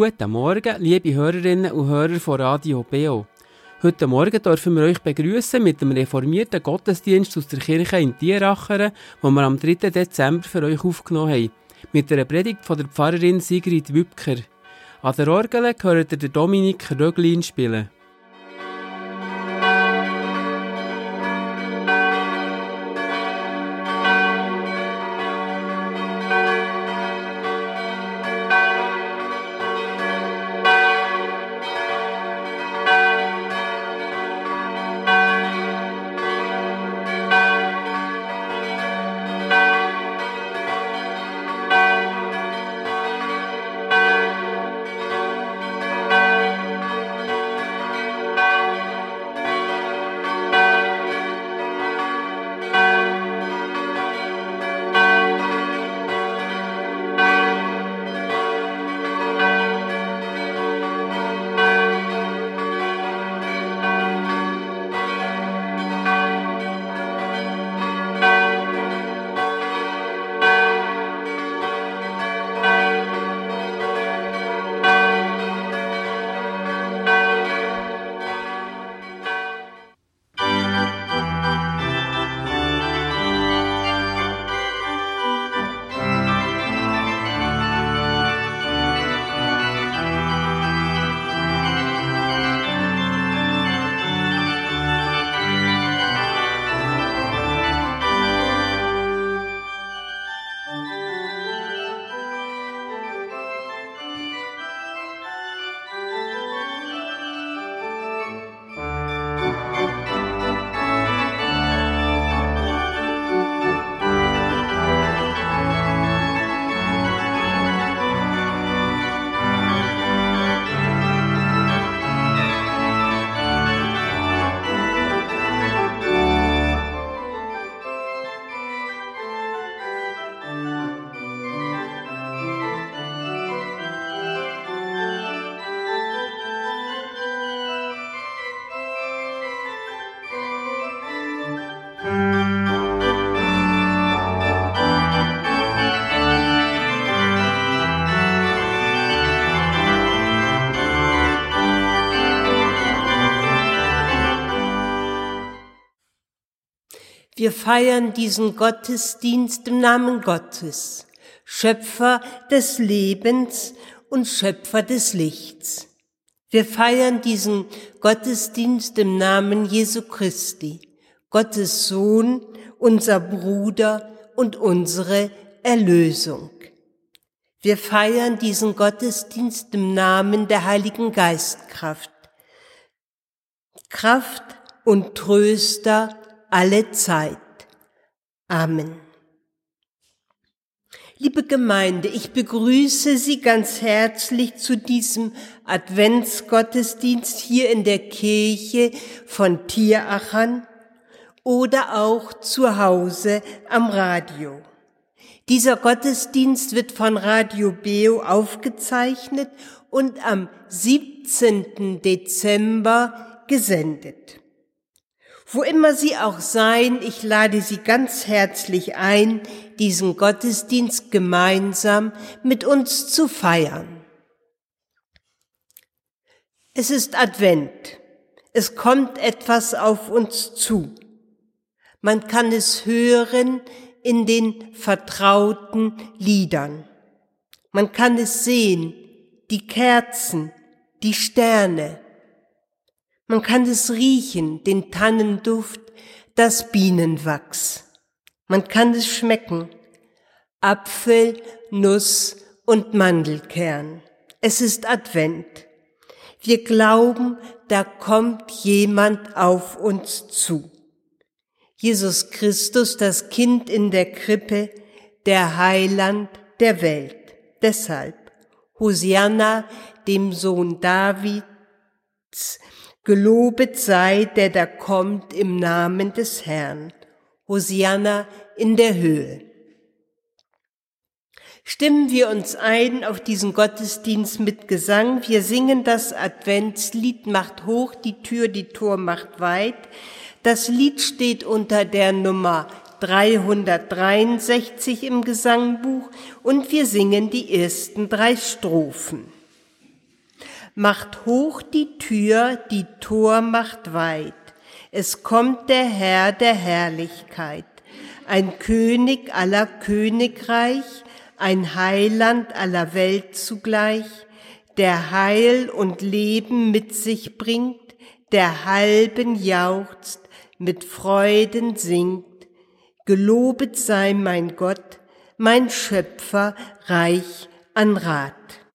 Guten Morgen, liebe Hörerinnen und Hörer von Radio BO. Heute Morgen dürfen wir euch begrüßen mit dem reformierten Gottesdienst aus der Kirche in Tieracheren, den wir am 3. Dezember für euch aufgenommen haben, mit einer Predigt von der Pfarrerin Sigrid Wübker. An der Orgel gehört ihr Dominik Röglin spielen. Wir feiern diesen Gottesdienst im Namen Gottes, Schöpfer des Lebens und Schöpfer des Lichts. Wir feiern diesen Gottesdienst im Namen Jesu Christi, Gottes Sohn, unser Bruder und unsere Erlösung. Wir feiern diesen Gottesdienst im Namen der Heiligen Geistkraft, Kraft und Tröster alle Zeit. Amen. Liebe Gemeinde, ich begrüße Sie ganz herzlich zu diesem Adventsgottesdienst hier in der Kirche von Tierachern oder auch zu Hause am Radio. Dieser Gottesdienst wird von Radio Beo aufgezeichnet und am 17. Dezember gesendet. Wo immer Sie auch seien, ich lade Sie ganz herzlich ein, diesen Gottesdienst gemeinsam mit uns zu feiern. Es ist Advent. Es kommt etwas auf uns zu. Man kann es hören in den vertrauten Liedern. Man kann es sehen, die Kerzen, die Sterne, man kann es riechen, den Tannenduft, das Bienenwachs. Man kann es schmecken. Apfel, Nuss und Mandelkern. Es ist Advent. Wir glauben, da kommt jemand auf uns zu. Jesus Christus, das Kind in der Krippe, der Heiland der Welt. Deshalb, Hosianna, dem Sohn Davids, Gelobet sei, der da kommt im Namen des Herrn. Hosianna in der Höhe. Stimmen wir uns ein auf diesen Gottesdienst mit Gesang. Wir singen das Adventslied Macht hoch, die Tür, die Tor macht weit. Das Lied steht unter der Nummer 363 im Gesangbuch und wir singen die ersten drei Strophen. Macht hoch die Tür, die Tor macht weit. Es kommt der Herr der Herrlichkeit, ein König aller Königreich, ein Heiland aller Welt zugleich, der Heil und Leben mit sich bringt, der halben jauchzt, mit Freuden singt. Gelobet sei mein Gott, mein Schöpfer, reich an Rat.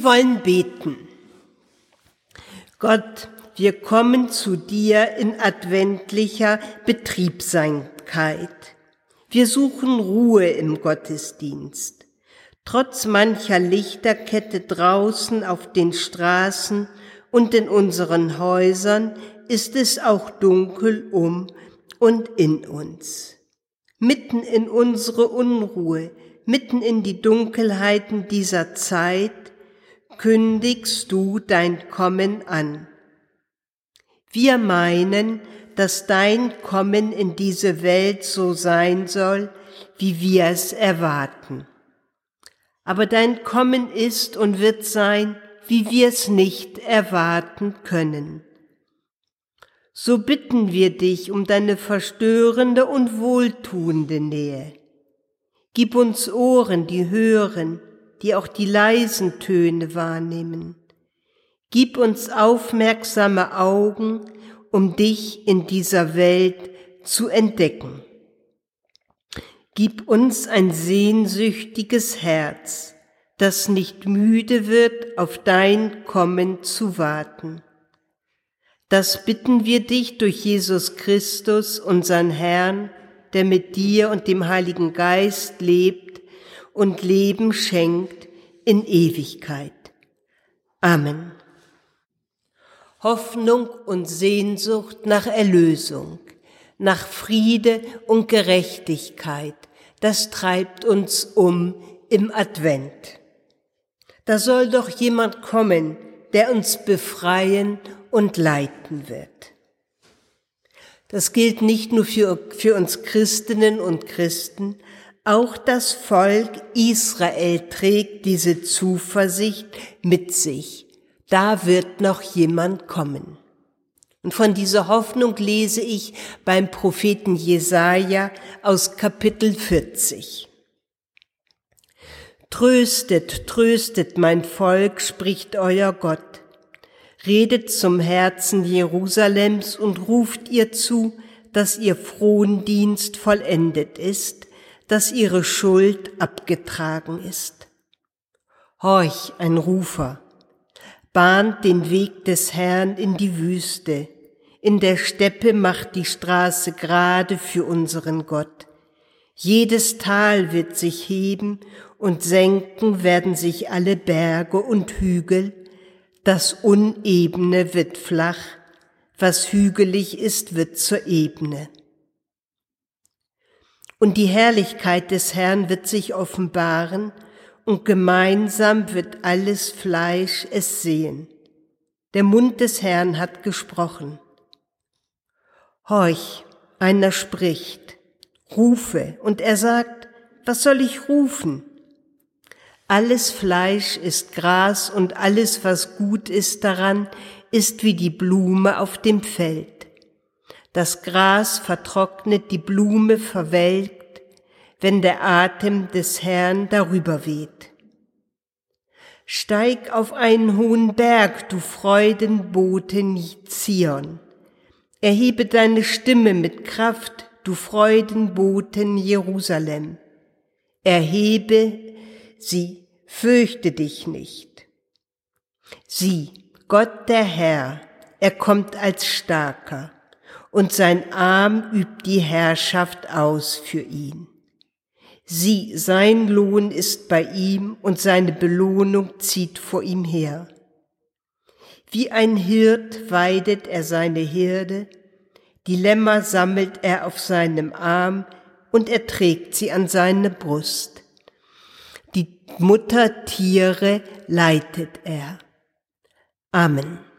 Wir wollen beten. Gott, wir kommen zu dir in adventlicher Betriebsamkeit. Wir suchen Ruhe im Gottesdienst. Trotz mancher Lichterkette draußen auf den Straßen und in unseren Häusern ist es auch dunkel um und in uns. Mitten in unsere Unruhe, mitten in die Dunkelheiten dieser Zeit kündigst du dein Kommen an. Wir meinen, dass dein Kommen in diese Welt so sein soll, wie wir es erwarten. Aber dein Kommen ist und wird sein, wie wir es nicht erwarten können. So bitten wir dich um deine verstörende und wohltuende Nähe. Gib uns Ohren, die hören, die auch die leisen Töne wahrnehmen. Gib uns aufmerksame Augen, um dich in dieser Welt zu entdecken. Gib uns ein sehnsüchtiges Herz, das nicht müde wird, auf dein Kommen zu warten. Das bitten wir dich durch Jesus Christus, unseren Herrn, der mit dir und dem Heiligen Geist lebt und Leben schenkt in Ewigkeit. Amen. Hoffnung und Sehnsucht nach Erlösung, nach Friede und Gerechtigkeit, das treibt uns um im Advent. Da soll doch jemand kommen, der uns befreien und leiten wird. Das gilt nicht nur für, für uns Christinnen und Christen, auch das Volk Israel trägt diese Zuversicht mit sich. Da wird noch jemand kommen. Und von dieser Hoffnung lese ich beim Propheten Jesaja aus Kapitel 40. Tröstet, tröstet mein Volk, spricht euer Gott. Redet zum Herzen Jerusalems und ruft ihr zu, dass ihr Frondienst vollendet ist, dass ihre Schuld abgetragen ist. Horch, ein Rufer, bahnt den Weg des Herrn in die Wüste, in der Steppe macht die Straße gerade für unseren Gott. Jedes Tal wird sich heben und senken werden sich alle Berge und Hügel, das Unebene wird flach, was hügelig ist, wird zur Ebene und die Herrlichkeit des Herrn wird sich offenbaren, und gemeinsam wird alles Fleisch es sehen. Der Mund des Herrn hat gesprochen. Horch, einer spricht, rufe, und er sagt, was soll ich rufen? Alles Fleisch ist Gras und alles, was gut ist daran, ist wie die Blume auf dem Feld. Das Gras vertrocknet, die Blume verwelkt, wenn der Atem des Herrn darüber weht. Steig auf einen hohen Berg, du Freudenboten Zion. Erhebe deine Stimme mit Kraft, du Freudenboten Jerusalem. Erhebe sie, fürchte dich nicht. Sieh, Gott der Herr, er kommt als Starker, und sein Arm übt die Herrschaft aus für ihn. Sieh, sein Lohn ist bei ihm und seine Belohnung zieht vor ihm her. Wie ein Hirt weidet er seine Herde, die Lämmer sammelt er auf seinem Arm und er trägt sie an seine Brust. Die Muttertiere leitet er. Amen.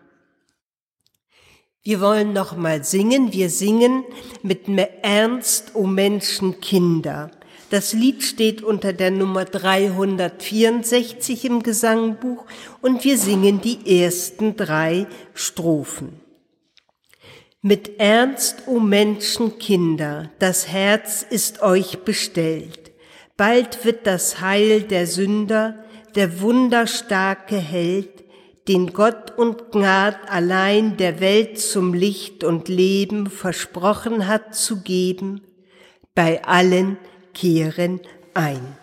Wir wollen noch mal singen. Wir singen mit Ernst, o Menschenkinder. Das Lied steht unter der Nummer 364 im Gesangbuch und wir singen die ersten drei Strophen. Mit Ernst, o Menschenkinder, das Herz ist euch bestellt. Bald wird das Heil der Sünder, der wunderstarke Held, den Gott und Gnad allein der Welt zum Licht und Leben versprochen hat zu geben, bei allen, kehren ein.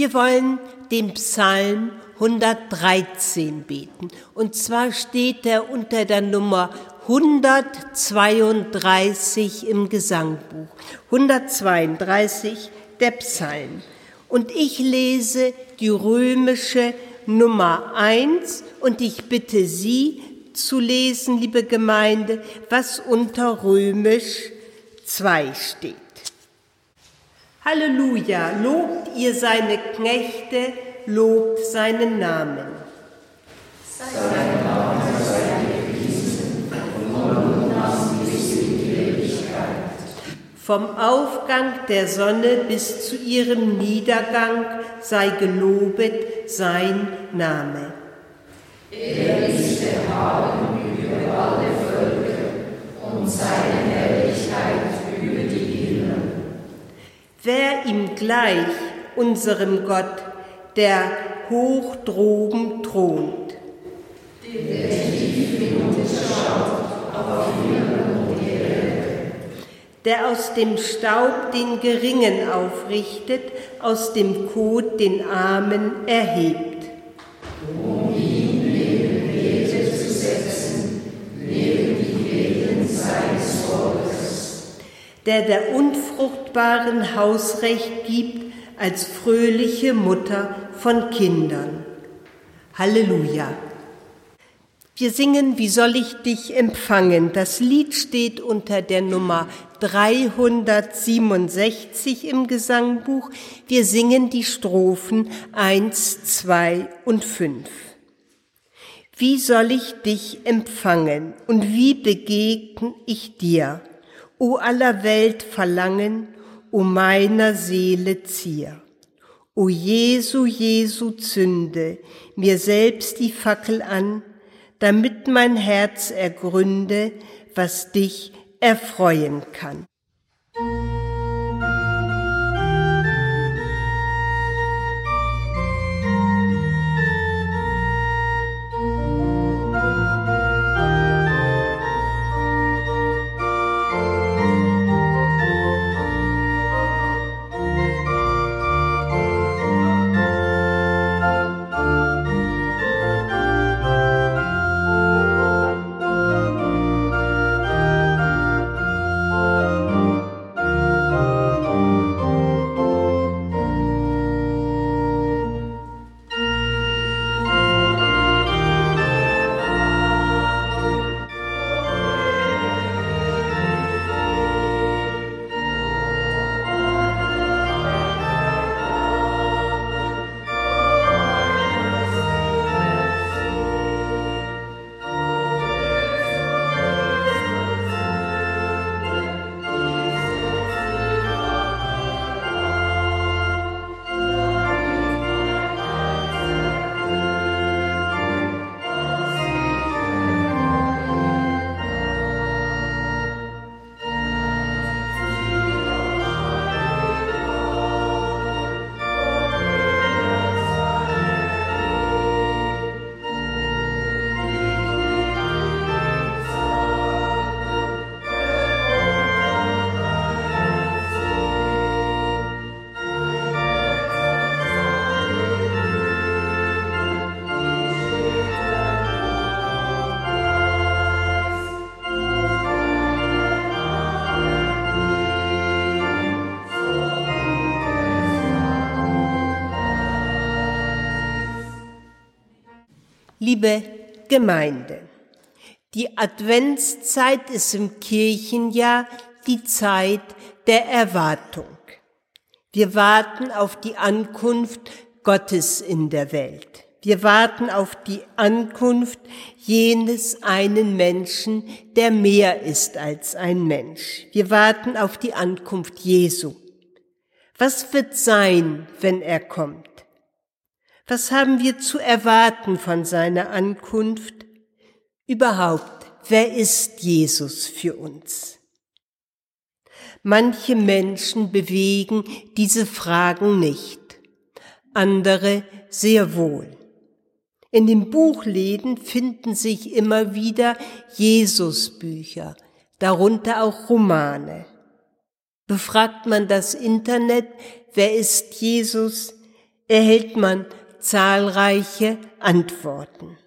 Wir wollen den Psalm 113 beten. Und zwar steht er unter der Nummer 132 im Gesangbuch. 132 der Psalm. Und ich lese die römische Nummer 1 und ich bitte Sie zu lesen, liebe Gemeinde, was unter römisch 2 steht. Halleluja, lobt ihr seine Knechte, lobt seinen Namen. Sein Name sei. Vom Aufgang der Sonne bis zu ihrem Niedergang sei gelobet sein Name. Er ist erhaben über alle Völker und seine Herrlichkeit über die Wer ihm gleich, unserem Gott, der hoch droben thront. Der aus dem Staub den Geringen aufrichtet, aus dem Kot den Armen erhebt. Der der unfruchtbaren Hausrecht gibt als fröhliche Mutter von Kindern. Halleluja. Wir singen, wie soll ich dich empfangen? Das Lied steht unter der Nummer 367 im Gesangbuch. Wir singen die Strophen 1, 2 und 5. Wie soll ich dich empfangen und wie begegn ich dir? O aller Welt Verlangen, o meiner Seele Zier. O Jesu, Jesu zünde mir selbst die Fackel an, damit mein Herz ergründe, was dich erfreuen kann. Liebe Gemeinde, die Adventszeit ist im Kirchenjahr die Zeit der Erwartung. Wir warten auf die Ankunft Gottes in der Welt. Wir warten auf die Ankunft jenes einen Menschen, der mehr ist als ein Mensch. Wir warten auf die Ankunft Jesu. Was wird sein, wenn er kommt? Was haben wir zu erwarten von seiner Ankunft? Überhaupt, wer ist Jesus für uns? Manche Menschen bewegen diese Fragen nicht, andere sehr wohl. In den Buchläden finden sich immer wieder Jesusbücher, darunter auch Romane. Befragt man das Internet, wer ist Jesus, erhält man zahlreiche Antworten.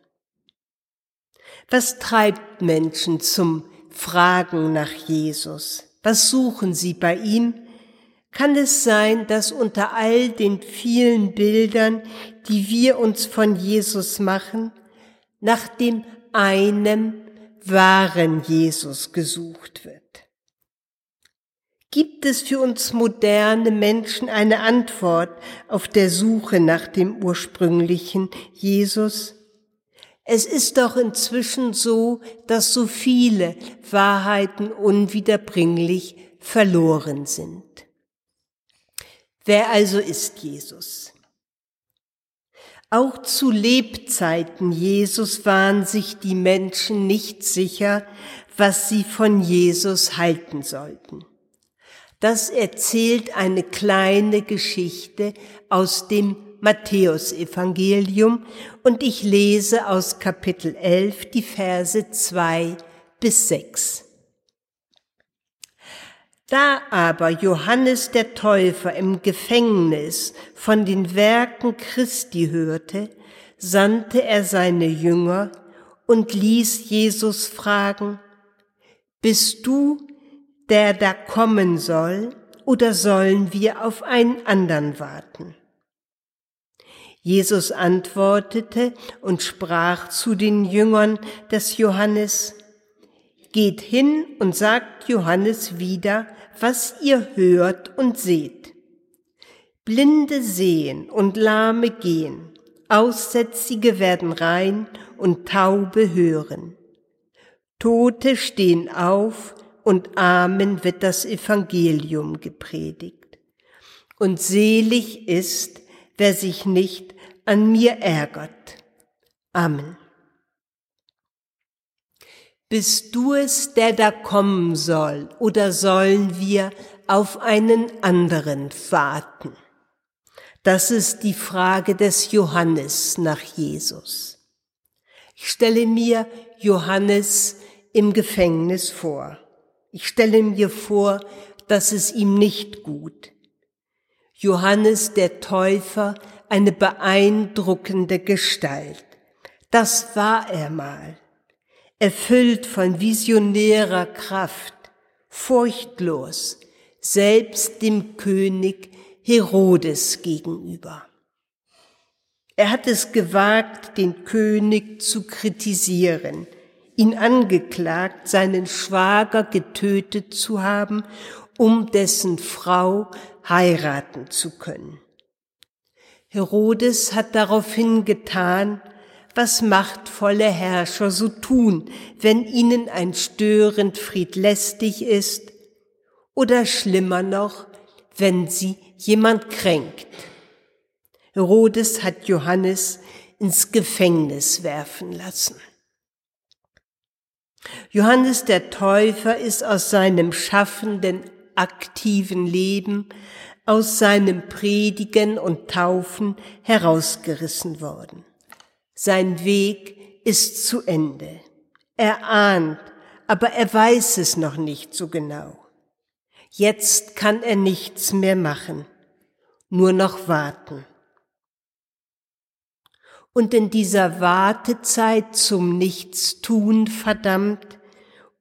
Was treibt Menschen zum Fragen nach Jesus? Was suchen sie bei ihm? Kann es sein, dass unter all den vielen Bildern, die wir uns von Jesus machen, nach dem einem wahren Jesus gesucht wird? Gibt es für uns moderne Menschen eine Antwort auf der Suche nach dem ursprünglichen Jesus? Es ist doch inzwischen so, dass so viele Wahrheiten unwiederbringlich verloren sind. Wer also ist Jesus? Auch zu Lebzeiten Jesus waren sich die Menschen nicht sicher, was sie von Jesus halten sollten. Das erzählt eine kleine Geschichte aus dem Matthäusevangelium und ich lese aus Kapitel 11 die Verse 2 bis 6. Da aber Johannes der Täufer im Gefängnis von den Werken Christi hörte, sandte er seine Jünger und ließ Jesus fragen, Bist du, der da kommen soll, oder sollen wir auf einen anderen warten? Jesus antwortete und sprach zu den Jüngern des Johannes, Geht hin und sagt Johannes wieder, was ihr hört und seht. Blinde sehen und Lahme gehen, Aussätzige werden rein und Taube hören. Tote stehen auf und Amen wird das Evangelium gepredigt. Und selig ist, wer sich nicht an mir ärgert. Amen. Bist du es, der da kommen soll, oder sollen wir auf einen anderen warten? Das ist die Frage des Johannes nach Jesus. Ich stelle mir Johannes im Gefängnis vor. Ich stelle mir vor, dass es ihm nicht gut. Johannes der Täufer, eine beeindruckende Gestalt. Das war er mal erfüllt von visionärer Kraft, furchtlos, selbst dem König Herodes gegenüber. Er hat es gewagt, den König zu kritisieren, ihn angeklagt, seinen Schwager getötet zu haben, um dessen Frau heiraten zu können. Herodes hat daraufhin getan, was machtvolle Herrscher so tun, wenn ihnen ein störend Fried lästig ist oder schlimmer noch, wenn sie jemand kränkt. Herodes hat Johannes ins Gefängnis werfen lassen. Johannes der Täufer ist aus seinem schaffenden, aktiven Leben, aus seinem Predigen und Taufen herausgerissen worden. Sein Weg ist zu Ende. Er ahnt, aber er weiß es noch nicht so genau. Jetzt kann er nichts mehr machen, nur noch warten. Und in dieser Wartezeit zum Nichtstun verdammt,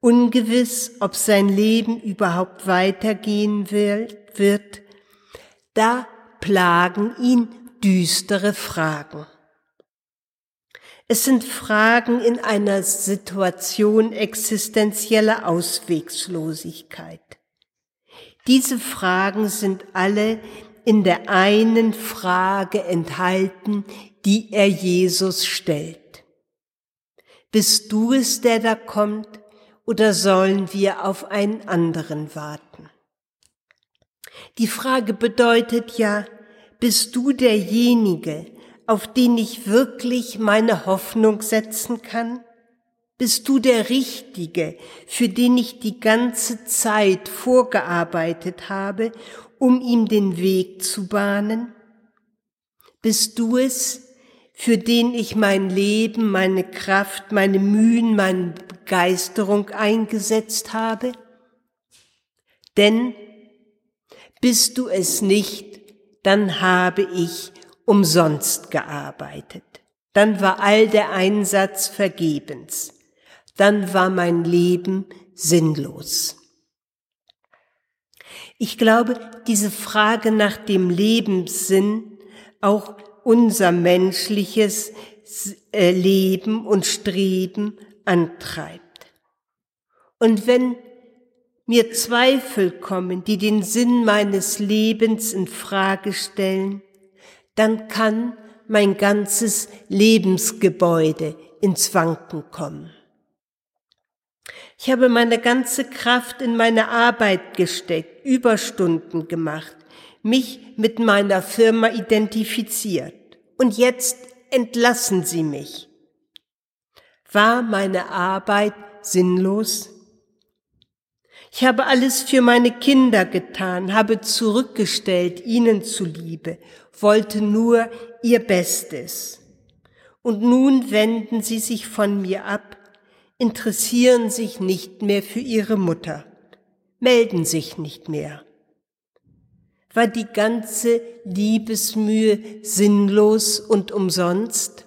ungewiss, ob sein Leben überhaupt weitergehen wird, da plagen ihn düstere Fragen. Es sind Fragen in einer Situation existenzieller Auswegslosigkeit. Diese Fragen sind alle in der einen Frage enthalten, die er Jesus stellt. Bist du es, der da kommt, oder sollen wir auf einen anderen warten? Die Frage bedeutet ja, bist du derjenige, auf den ich wirklich meine Hoffnung setzen kann? Bist du der Richtige, für den ich die ganze Zeit vorgearbeitet habe, um ihm den Weg zu bahnen? Bist du es, für den ich mein Leben, meine Kraft, meine Mühen, meine Begeisterung eingesetzt habe? Denn bist du es nicht, dann habe ich umsonst gearbeitet. Dann war all der Einsatz vergebens. Dann war mein Leben sinnlos. Ich glaube, diese Frage nach dem Lebenssinn, auch unser menschliches äh, Leben und Streben antreibt. Und wenn mir Zweifel kommen, die den Sinn meines Lebens in Frage stellen, dann kann mein ganzes Lebensgebäude ins Wanken kommen. Ich habe meine ganze Kraft in meine Arbeit gesteckt, Überstunden gemacht, mich mit meiner Firma identifiziert. Und jetzt entlassen Sie mich. War meine Arbeit sinnlos? Ich habe alles für meine Kinder getan, habe zurückgestellt ihnen zuliebe, wollte nur ihr Bestes. Und nun wenden sie sich von mir ab, interessieren sich nicht mehr für ihre Mutter, melden sich nicht mehr. War die ganze Liebesmühe sinnlos und umsonst?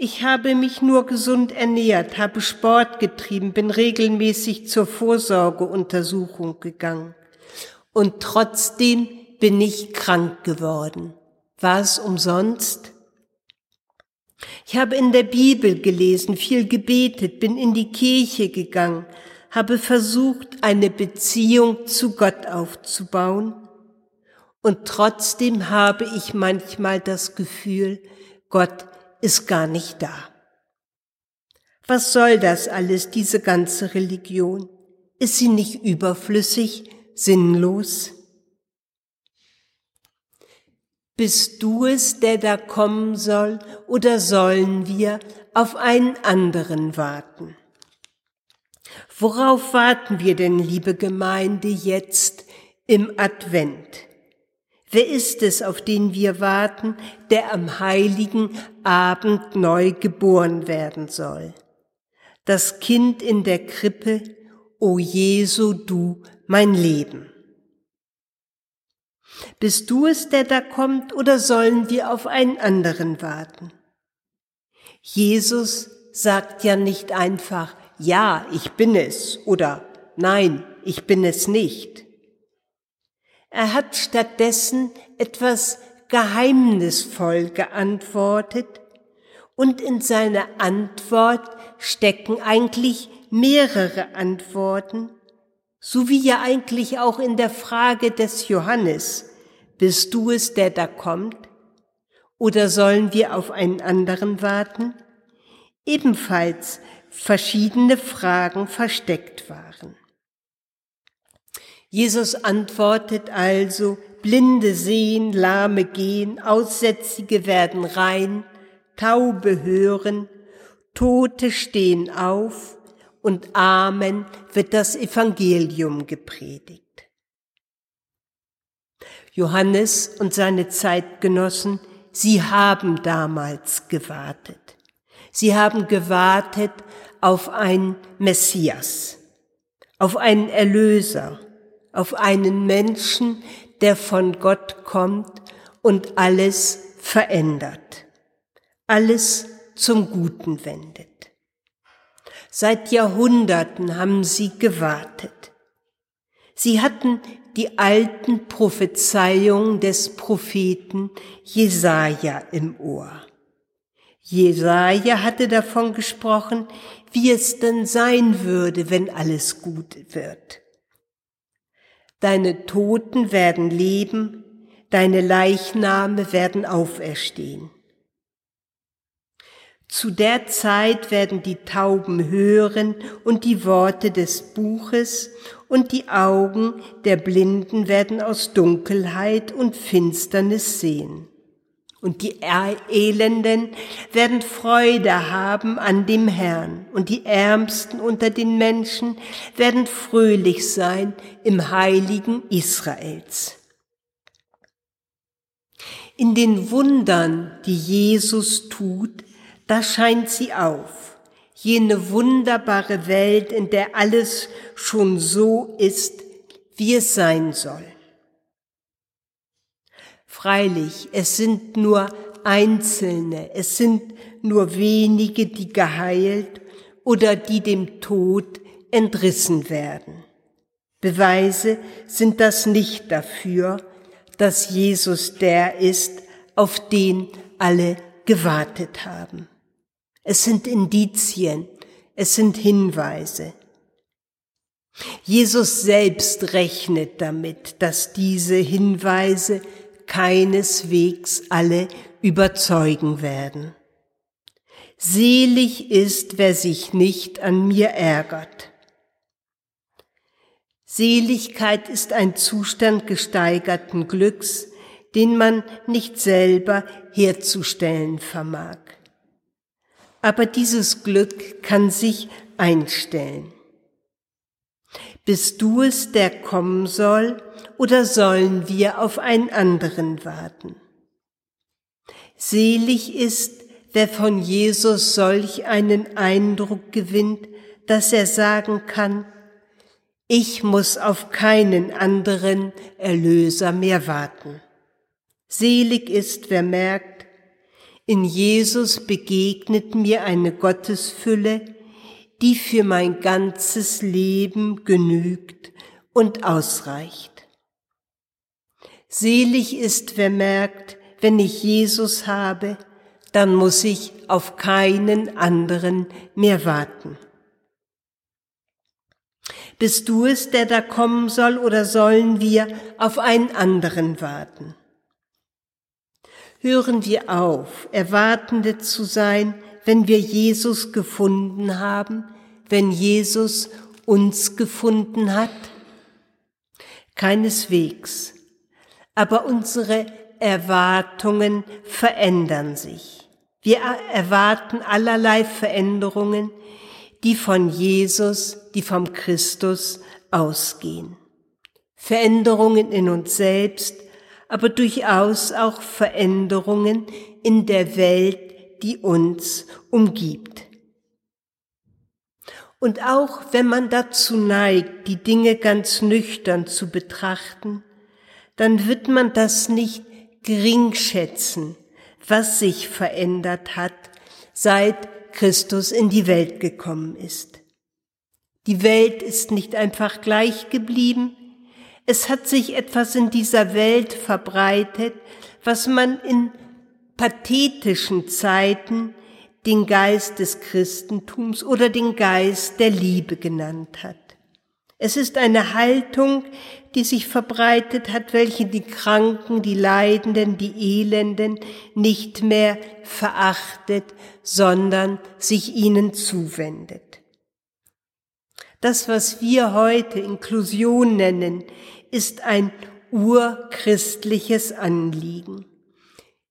Ich habe mich nur gesund ernährt, habe Sport getrieben, bin regelmäßig zur Vorsorgeuntersuchung gegangen. Und trotzdem bin ich krank geworden. War es umsonst? Ich habe in der Bibel gelesen, viel gebetet, bin in die Kirche gegangen, habe versucht, eine Beziehung zu Gott aufzubauen. Und trotzdem habe ich manchmal das Gefühl, Gott ist gar nicht da. Was soll das alles, diese ganze Religion? Ist sie nicht überflüssig, sinnlos? Bist du es, der da kommen soll, oder sollen wir auf einen anderen warten? Worauf warten wir denn, liebe Gemeinde, jetzt im Advent? Wer ist es, auf den wir warten, der am heiligen Abend neu geboren werden soll? Das Kind in der Krippe, o Jesu, du mein Leben. Bist du es, der da kommt, oder sollen wir auf einen anderen warten? Jesus sagt ja nicht einfach, ja, ich bin es, oder nein, ich bin es nicht. Er hat stattdessen etwas geheimnisvoll geantwortet und in seiner Antwort stecken eigentlich mehrere Antworten, so wie ja eigentlich auch in der Frage des Johannes, bist du es, der da kommt? Oder sollen wir auf einen anderen warten? Ebenfalls verschiedene Fragen versteckt waren. Jesus antwortet also, Blinde sehen, Lahme gehen, Aussätzige werden rein, Taube hören, Tote stehen auf und Amen wird das Evangelium gepredigt. Johannes und seine Zeitgenossen, sie haben damals gewartet. Sie haben gewartet auf einen Messias, auf einen Erlöser, auf einen Menschen, der von Gott kommt und alles verändert, alles zum Guten wendet. Seit Jahrhunderten haben sie gewartet. Sie hatten die alten Prophezeiungen des Propheten Jesaja im Ohr. Jesaja hatte davon gesprochen, wie es denn sein würde, wenn alles gut wird. Deine Toten werden leben, deine Leichname werden auferstehen. Zu der Zeit werden die Tauben hören und die Worte des Buches und die Augen der Blinden werden aus Dunkelheit und Finsternis sehen. Und die Elenden werden Freude haben an dem Herrn, und die Ärmsten unter den Menschen werden fröhlich sein im heiligen Israels. In den Wundern, die Jesus tut, da scheint sie auf, jene wunderbare Welt, in der alles schon so ist, wie es sein soll. Freilich, es sind nur Einzelne, es sind nur wenige, die geheilt oder die dem Tod entrissen werden. Beweise sind das nicht dafür, dass Jesus der ist, auf den alle gewartet haben. Es sind Indizien, es sind Hinweise. Jesus selbst rechnet damit, dass diese Hinweise keineswegs alle überzeugen werden. Selig ist, wer sich nicht an mir ärgert. Seligkeit ist ein Zustand gesteigerten Glücks, den man nicht selber herzustellen vermag. Aber dieses Glück kann sich einstellen. Bist du es, der kommen soll, oder sollen wir auf einen anderen warten? Selig ist, wer von Jesus solch einen Eindruck gewinnt, dass er sagen kann, ich muss auf keinen anderen Erlöser mehr warten. Selig ist, wer merkt, in Jesus begegnet mir eine Gottesfülle, die für mein ganzes Leben genügt und ausreicht. Selig ist, wer merkt, wenn ich Jesus habe, dann muss ich auf keinen anderen mehr warten. Bist du es, der da kommen soll, oder sollen wir auf einen anderen warten? Hören wir auf, Erwartende zu sein, wenn wir Jesus gefunden haben, wenn Jesus uns gefunden hat? Keineswegs. Aber unsere Erwartungen verändern sich. Wir erwarten allerlei Veränderungen, die von Jesus, die vom Christus ausgehen. Veränderungen in uns selbst, aber durchaus auch Veränderungen in der Welt, die uns umgibt. Und auch wenn man dazu neigt, die Dinge ganz nüchtern zu betrachten, dann wird man das nicht geringschätzen, was sich verändert hat, seit Christus in die Welt gekommen ist. Die Welt ist nicht einfach gleich geblieben, es hat sich etwas in dieser Welt verbreitet, was man in pathetischen Zeiten den Geist des Christentums oder den Geist der Liebe genannt hat. Es ist eine Haltung, die sich verbreitet hat, welche die Kranken, die Leidenden, die Elenden nicht mehr verachtet, sondern sich ihnen zuwendet. Das, was wir heute Inklusion nennen, ist ein urchristliches Anliegen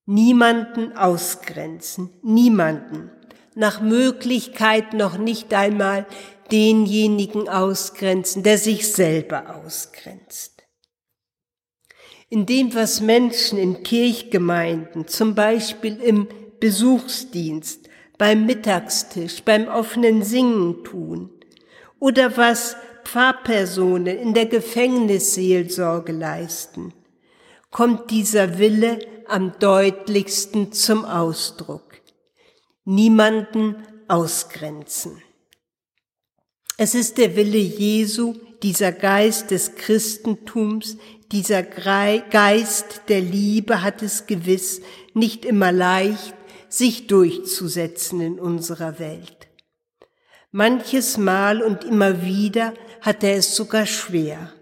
niemanden ausgrenzen, niemanden, nach Möglichkeit noch nicht einmal denjenigen ausgrenzen, der sich selber ausgrenzt. In dem, was Menschen in Kirchgemeinden, zum Beispiel im Besuchsdienst, beim Mittagstisch, beim offenen Singen tun, oder was Pfarrpersonen in der Gefängnisseelsorge leisten, kommt dieser Wille am deutlichsten zum Ausdruck. Niemanden ausgrenzen. Es ist der Wille Jesu, dieser Geist des Christentums, dieser Geist der Liebe hat es gewiss nicht immer leicht, sich durchzusetzen in unserer Welt. Manches Mal und immer wieder hat er es sogar schwer,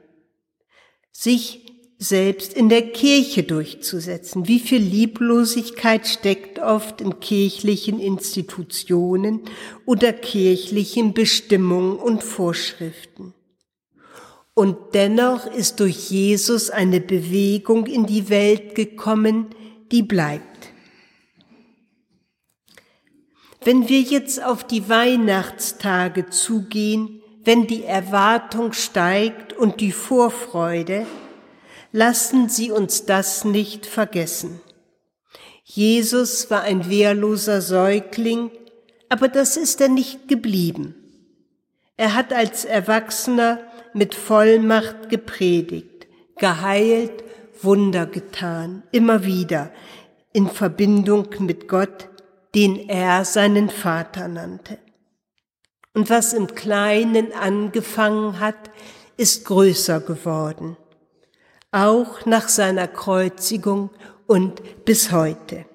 sich selbst in der Kirche durchzusetzen. Wie viel Lieblosigkeit steckt oft in kirchlichen Institutionen oder kirchlichen Bestimmungen und Vorschriften. Und dennoch ist durch Jesus eine Bewegung in die Welt gekommen, die bleibt. Wenn wir jetzt auf die Weihnachtstage zugehen, wenn die Erwartung steigt und die Vorfreude, Lassen Sie uns das nicht vergessen. Jesus war ein wehrloser Säugling, aber das ist er nicht geblieben. Er hat als Erwachsener mit Vollmacht gepredigt, geheilt, Wunder getan, immer wieder in Verbindung mit Gott, den er seinen Vater nannte. Und was im Kleinen angefangen hat, ist größer geworden auch nach seiner Kreuzigung und bis heute.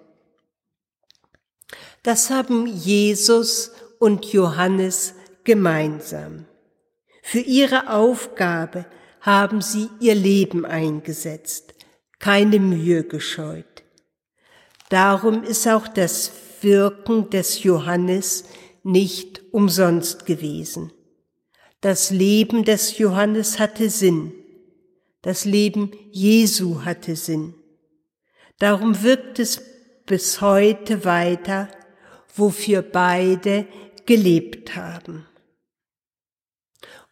Das haben Jesus und Johannes gemeinsam. Für ihre Aufgabe haben sie ihr Leben eingesetzt, keine Mühe gescheut. Darum ist auch das Wirken des Johannes nicht umsonst gewesen. Das Leben des Johannes hatte Sinn. Das Leben Jesu hatte Sinn. Darum wirkt es bis heute weiter, wofür beide gelebt haben.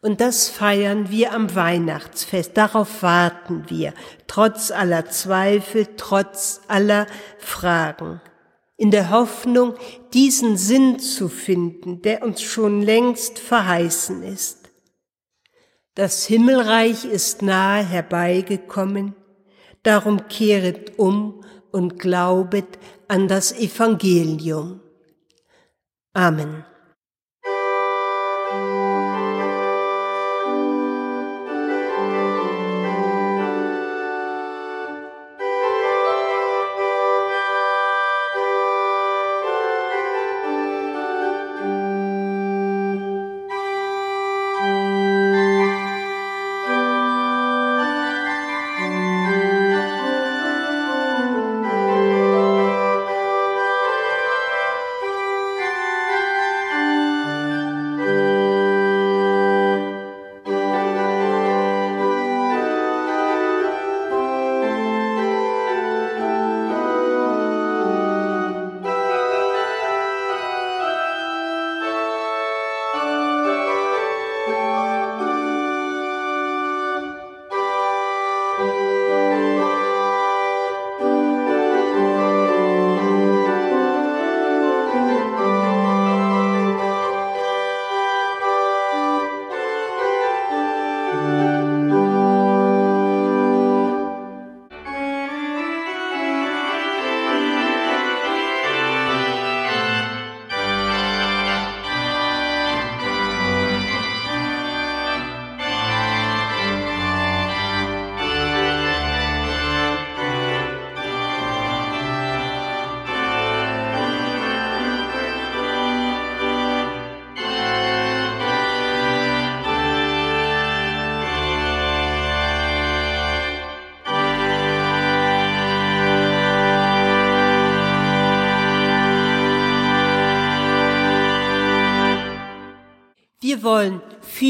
Und das feiern wir am Weihnachtsfest. Darauf warten wir, trotz aller Zweifel, trotz aller Fragen. In der Hoffnung, diesen Sinn zu finden, der uns schon längst verheißen ist. Das Himmelreich ist nahe herbeigekommen, darum kehret um und glaubet an das Evangelium. Amen.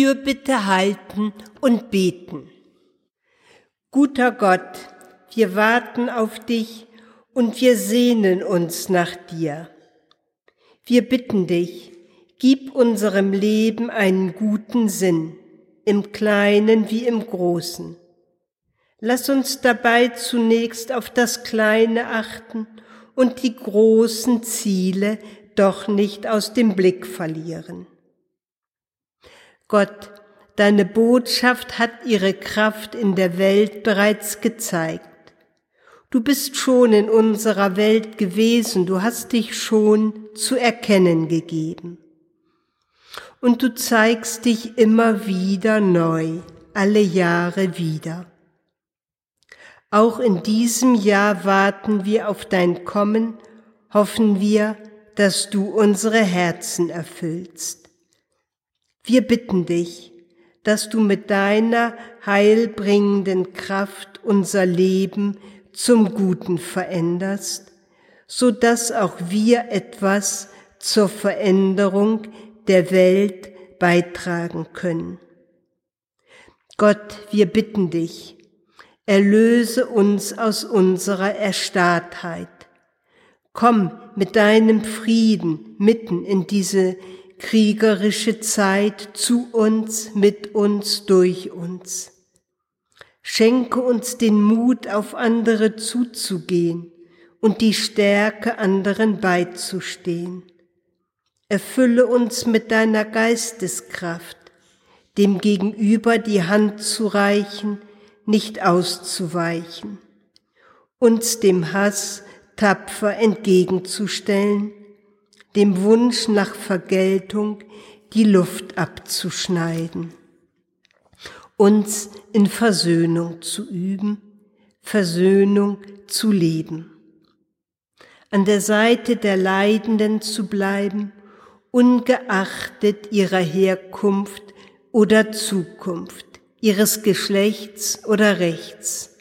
Fürbitte halten und beten. Guter Gott, wir warten auf dich und wir sehnen uns nach dir. Wir bitten dich, gib unserem Leben einen guten Sinn, im Kleinen wie im Großen. Lass uns dabei zunächst auf das Kleine achten und die großen Ziele doch nicht aus dem Blick verlieren. Gott, deine Botschaft hat ihre Kraft in der Welt bereits gezeigt. Du bist schon in unserer Welt gewesen, du hast dich schon zu erkennen gegeben. Und du zeigst dich immer wieder neu, alle Jahre wieder. Auch in diesem Jahr warten wir auf dein Kommen, hoffen wir, dass du unsere Herzen erfüllst. Wir bitten dich, dass du mit deiner heilbringenden Kraft unser Leben zum Guten veränderst, so dass auch wir etwas zur Veränderung der Welt beitragen können. Gott, wir bitten dich, erlöse uns aus unserer Erstarrtheit. Komm mit deinem Frieden mitten in diese kriegerische Zeit zu uns, mit uns, durch uns. Schenke uns den Mut, auf andere zuzugehen und die Stärke, anderen beizustehen. Erfülle uns mit deiner Geisteskraft, dem Gegenüber die Hand zu reichen, nicht auszuweichen, uns dem Hass tapfer entgegenzustellen dem Wunsch nach Vergeltung die Luft abzuschneiden, uns in Versöhnung zu üben, Versöhnung zu leben, an der Seite der Leidenden zu bleiben, ungeachtet ihrer Herkunft, oder Zukunft, ihres Geschlechts oder Rechts.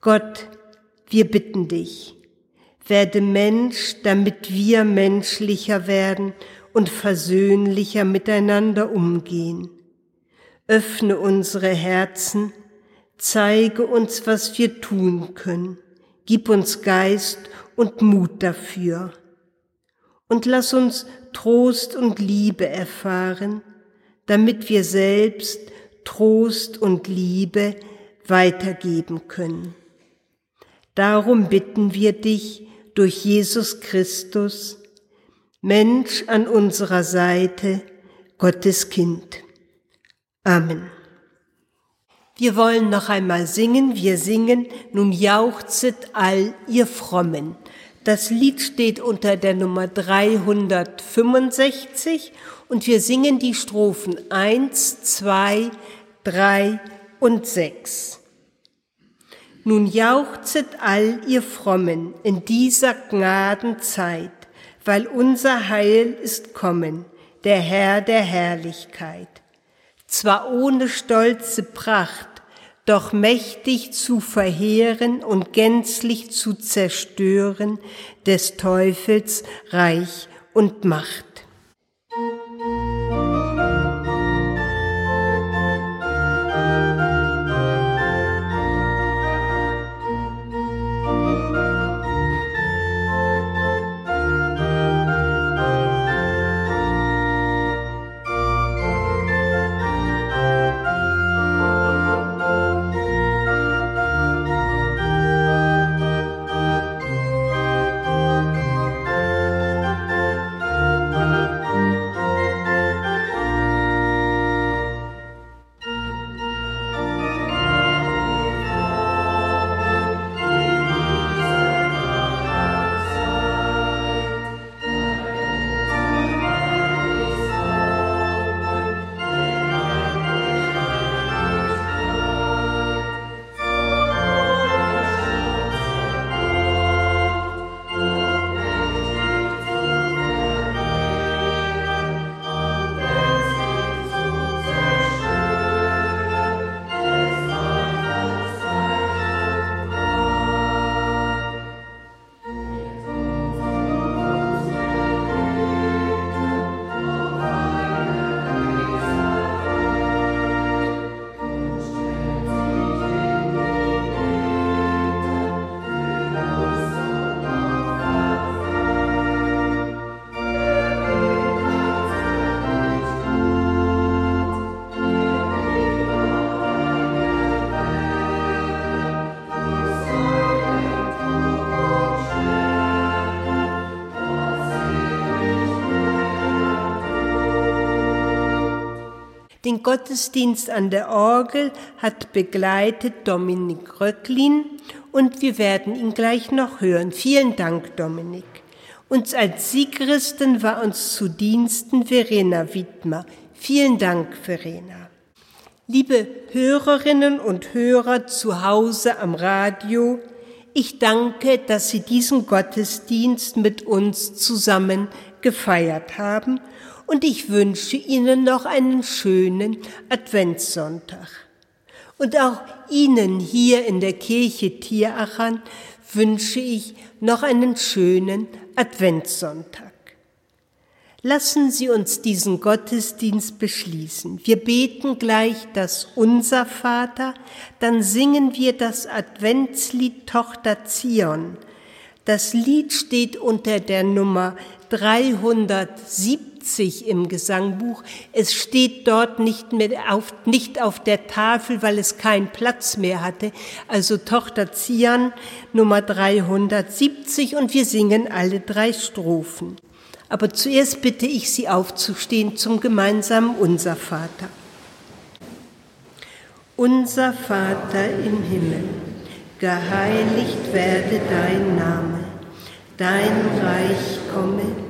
Gott, wir bitten dich, werde Mensch, damit wir menschlicher werden und versöhnlicher miteinander umgehen. Öffne unsere Herzen, zeige uns, was wir tun können, gib uns Geist und Mut dafür. Und lass uns Trost und Liebe erfahren, damit wir selbst Trost und Liebe weitergeben können. Darum bitten wir dich durch Jesus Christus, Mensch an unserer Seite, Gottes Kind. Amen. Wir wollen noch einmal singen. Wir singen, nun jauchzet all ihr Frommen. Das Lied steht unter der Nummer 365 und wir singen die Strophen 1, 2, 3 und 6. Nun jauchzet all ihr Frommen in dieser Gnadenzeit, weil unser Heil ist kommen, der Herr der Herrlichkeit. Zwar ohne stolze Pracht, doch mächtig zu verheeren und gänzlich zu zerstören des Teufels Reich und Macht. Den Gottesdienst an der Orgel hat begleitet Dominik Röcklin und wir werden ihn gleich noch hören. Vielen Dank, Dominik. Uns als Siegristen war uns zu Diensten Verena Wittmer. Vielen Dank, Verena. Liebe Hörerinnen und Hörer zu Hause am Radio, ich danke, dass Sie diesen Gottesdienst mit uns zusammen gefeiert haben und ich wünsche Ihnen noch einen schönen Adventssonntag. Und auch Ihnen hier in der Kirche Tierachan wünsche ich noch einen schönen Adventssonntag. Lassen Sie uns diesen Gottesdienst beschließen. Wir beten gleich das Unser Vater, dann singen wir das Adventslied Tochter Zion. Das Lied steht unter der Nummer 307 70 im Gesangbuch. Es steht dort nicht mehr auf, nicht auf der Tafel, weil es keinen Platz mehr hatte. Also Tochter Zian Nummer 370 und wir singen alle drei Strophen. Aber zuerst bitte ich Sie aufzustehen zum gemeinsamen Unser Vater. Unser Vater im Himmel, geheiligt werde dein Name, dein Reich komme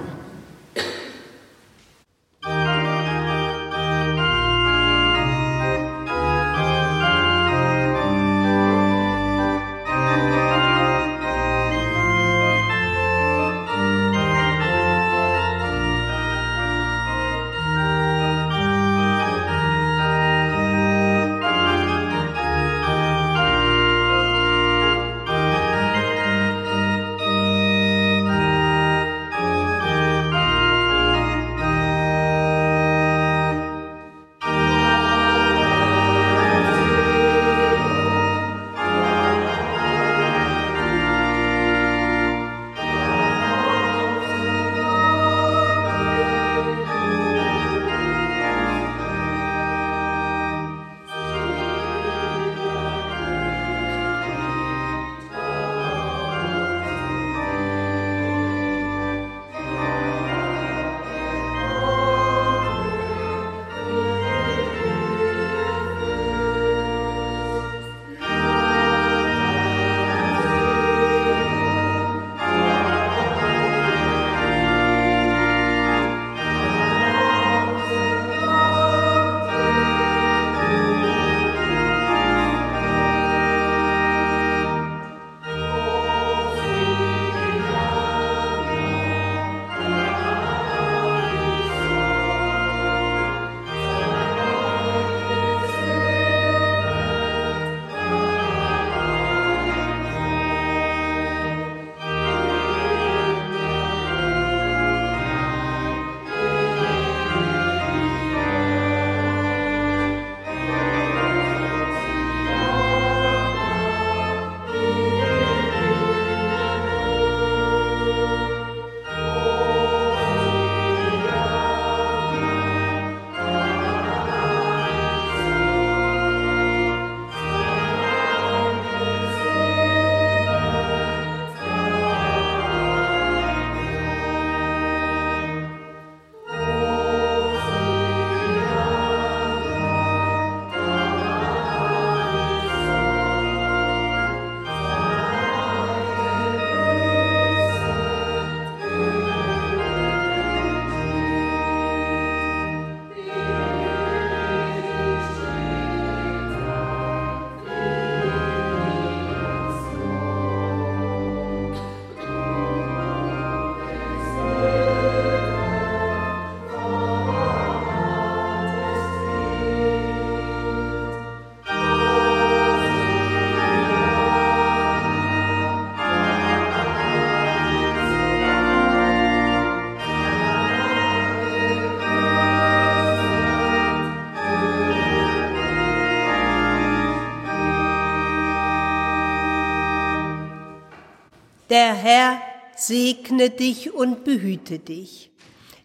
Der Herr segne dich und behüte dich.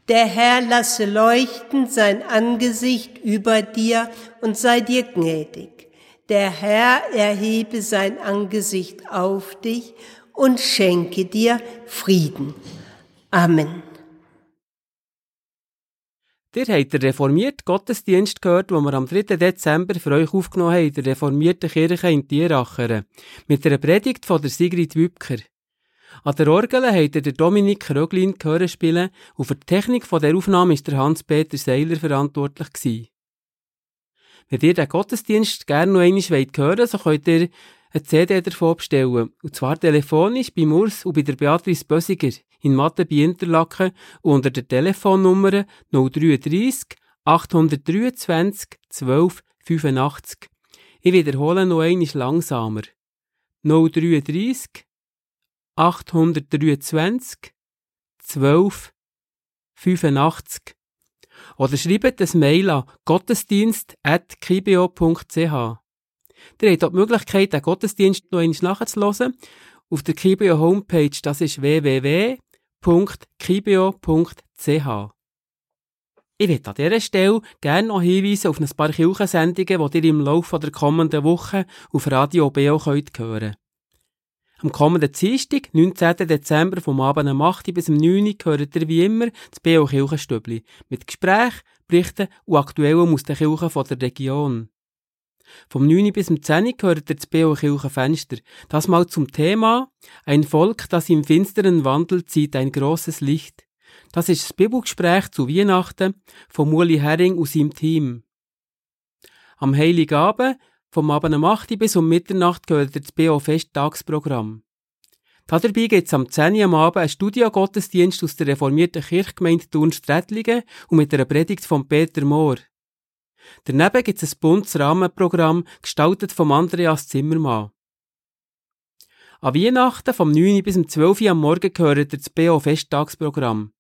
Der Herr lasse leuchten sein Angesicht über dir und sei dir gnädig. Der Herr erhebe sein Angesicht auf dich und schenke dir Frieden. Amen. Ihr habt den reformierten Gottesdienst gehört, den wir am 3. Dezember für euch aufgenommen haben der reformierten Kirche in Tieracheren. Mit einer Predigt von der Sigrid Wübker. An der Orgel hat der Dominik Röglin gehört spielen und für die Technik der Aufnahme ist der Hans-Peter Seiler verantwortlich. Wenn ihr den Gottesdienst gerne noch einmal hören wollt, so könnt ihr eine CD davon bestellen. Und zwar telefonisch bei Urs und bei der Beatrice Bösiger in Mathe bei Interlaken unter der Telefonnummer 033 823 12 85. Ich wiederhole noch einmal langsamer. 033 823 12 85 oder schreibt das Mail an gottesdienst.kibio.ch. Ihr habt auch die Möglichkeit, den Gottesdienst noch einmal nachzuhören auf der Kibio Homepage, das ist www.kibio.ch. Ich möchte an dieser Stelle gerne noch hinweisen auf ein paar Kirchensendungen, die ihr im Laufe der kommenden Woche auf Radio BO hören könnt. Am kommenden Dienstag, 19. Dezember, vom Abend um 8 bis um 9 Uhr, hört ihr wie immer das B.O. Kirchenstübli mit Gesprächen, Berichten und Aktuellem aus den Kirchen der Region. Vom 9 bis zum 10 gehört das B.O. Kirchenfenster. Das mal zum Thema Ein Volk, das im Finsteren wandelt, zieht ein großes Licht. Das ist das Bibelgespräch zu Weihnachten von Muli Herring und seinem Team. Am Heiligabend vom Abend um 8 bis um Mitternacht gehört das B.O. Festtagsprogramm. Dabei gibt es am 10 Uhr am Abend einen Studiogottesdienst aus der reformierten Kirchgemeinde Thun-Strätlingen und mit einer Predigt von Peter Mohr. Daneben gibt es ein buntes Rahmenprogramm, gestaltet von Andreas Zimmermann. An Weihnachten vom 9 bis um 12 Uhr am Morgen gehört das BO Festtagsprogramm.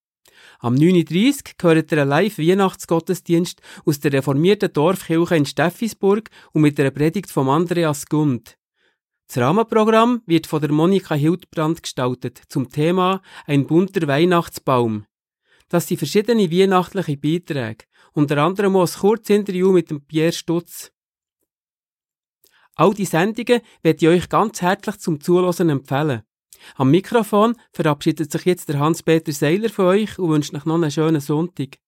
Am 9.30 Uhr gehört ein Live-Weihnachtsgottesdienst aus der reformierten Dorfkirche in Steffisburg und mit einer Predigt von Andreas Gund. Das Rahmenprogramm wird von der Monika Hildbrand gestaltet zum Thema Ein bunter Weihnachtsbaum. Das sind verschiedene weihnachtliche Beiträge, unter anderem auch ein Kurzinterview mit dem Pierre Stutz. All die Sendungen werde ich euch ganz herzlich zum Zuhören empfehlen. Am Mikrofon verabschiedet sich jetzt der Hans-Peter Seiler von euch und wünscht euch noch einen schönen Sonntag.